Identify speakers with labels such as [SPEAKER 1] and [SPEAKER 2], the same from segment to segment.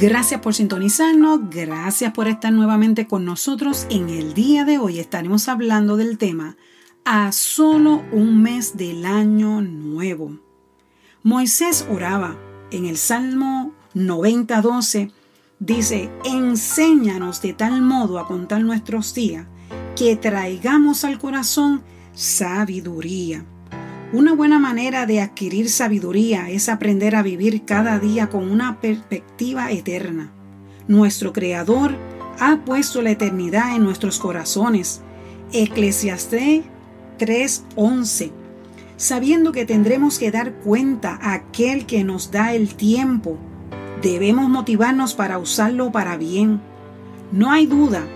[SPEAKER 1] Gracias por sintonizarnos, gracias por estar nuevamente con nosotros. En el día de hoy estaremos hablando del tema a solo un mes del año nuevo. Moisés oraba en el Salmo 90:12 dice, enséñanos de tal modo a contar nuestros días que traigamos al corazón sabiduría. Una buena manera de adquirir sabiduría es aprender a vivir cada día con una perspectiva eterna. Nuestro Creador ha puesto la eternidad en nuestros corazones. Eclesiastés 3:11. Sabiendo que tendremos que dar cuenta a aquel que nos da el tiempo, debemos motivarnos para usarlo para bien. No hay duda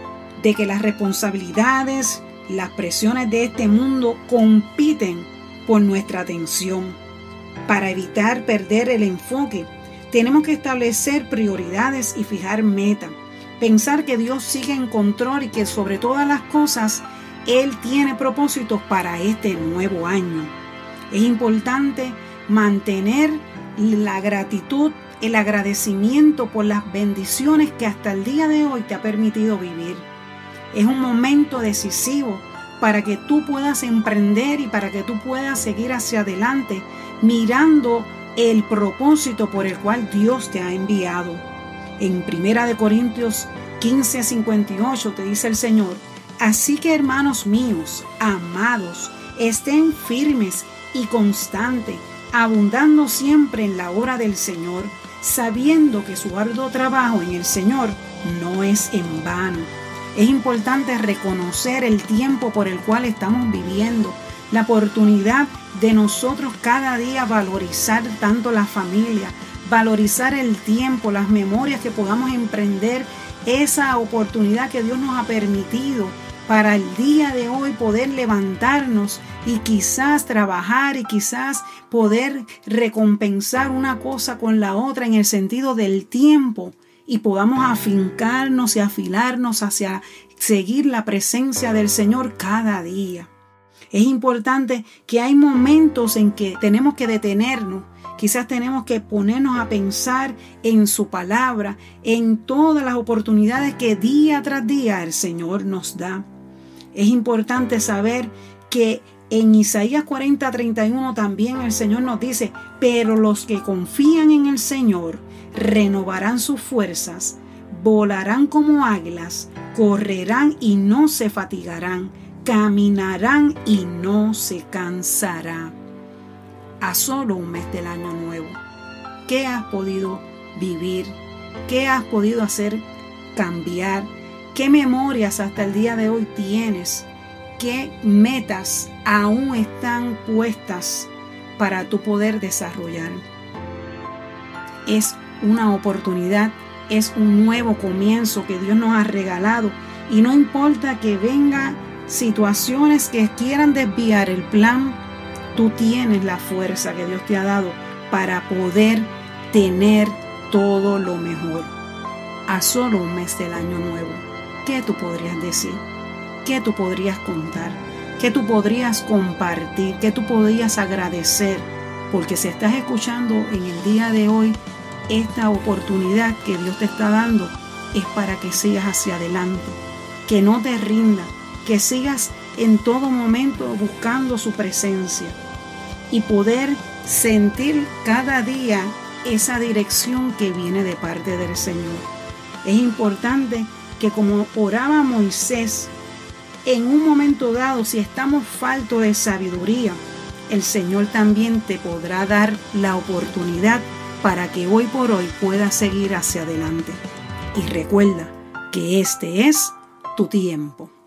[SPEAKER 1] de que las responsabilidades, las presiones de este mundo compiten por nuestra atención. Para evitar perder el enfoque, tenemos que establecer prioridades y fijar meta. Pensar que Dios sigue en control y que sobre todas las cosas Él tiene propósitos para este nuevo año. Es importante mantener la gratitud, el agradecimiento por las bendiciones que hasta el día de hoy te ha permitido vivir. Es un momento decisivo para que tú puedas emprender y para que tú puedas seguir hacia adelante mirando el propósito por el cual Dios te ha enviado. En Primera de Corintios 15 58 te dice el Señor, así que hermanos míos, amados, estén firmes y constantes, abundando siempre en la hora del Señor, sabiendo que su arduo trabajo en el Señor no es en vano. Es importante reconocer el tiempo por el cual estamos viviendo, la oportunidad de nosotros cada día valorizar tanto la familia, valorizar el tiempo, las memorias que podamos emprender, esa oportunidad que Dios nos ha permitido para el día de hoy poder levantarnos y quizás trabajar y quizás poder recompensar una cosa con la otra en el sentido del tiempo y podamos afincarnos y afilarnos hacia seguir la presencia del Señor cada día. Es importante que hay momentos en que tenemos que detenernos, quizás tenemos que ponernos a pensar en su palabra, en todas las oportunidades que día tras día el Señor nos da. Es importante saber que en Isaías 40, 31 también el Señor nos dice, pero los que confían en el Señor renovarán sus fuerzas, volarán como águilas, correrán y no se fatigarán, caminarán y no se cansará. A solo un mes del año nuevo, ¿qué has podido vivir? ¿Qué has podido hacer cambiar? ¿Qué memorias hasta el día de hoy tienes? ¿Qué metas aún están puestas para tu poder desarrollar? Es una oportunidad, es un nuevo comienzo que Dios nos ha regalado y no importa que vengan situaciones que quieran desviar el plan, tú tienes la fuerza que Dios te ha dado para poder tener todo lo mejor a solo un mes del año nuevo. ¿Qué tú podrías decir? ¿Qué tú podrías contar? ¿Qué tú podrías compartir? ¿Qué tú podrías agradecer? Porque si estás escuchando en el día de hoy esta oportunidad que Dios te está dando es para que sigas hacia adelante, que no te rinda, que sigas en todo momento buscando su presencia y poder sentir cada día esa dirección que viene de parte del Señor. Es importante que como oraba Moisés, en un momento dado, si estamos falto de sabiduría, el Señor también te podrá dar la oportunidad para que hoy por hoy puedas seguir hacia adelante. Y recuerda que este es tu tiempo.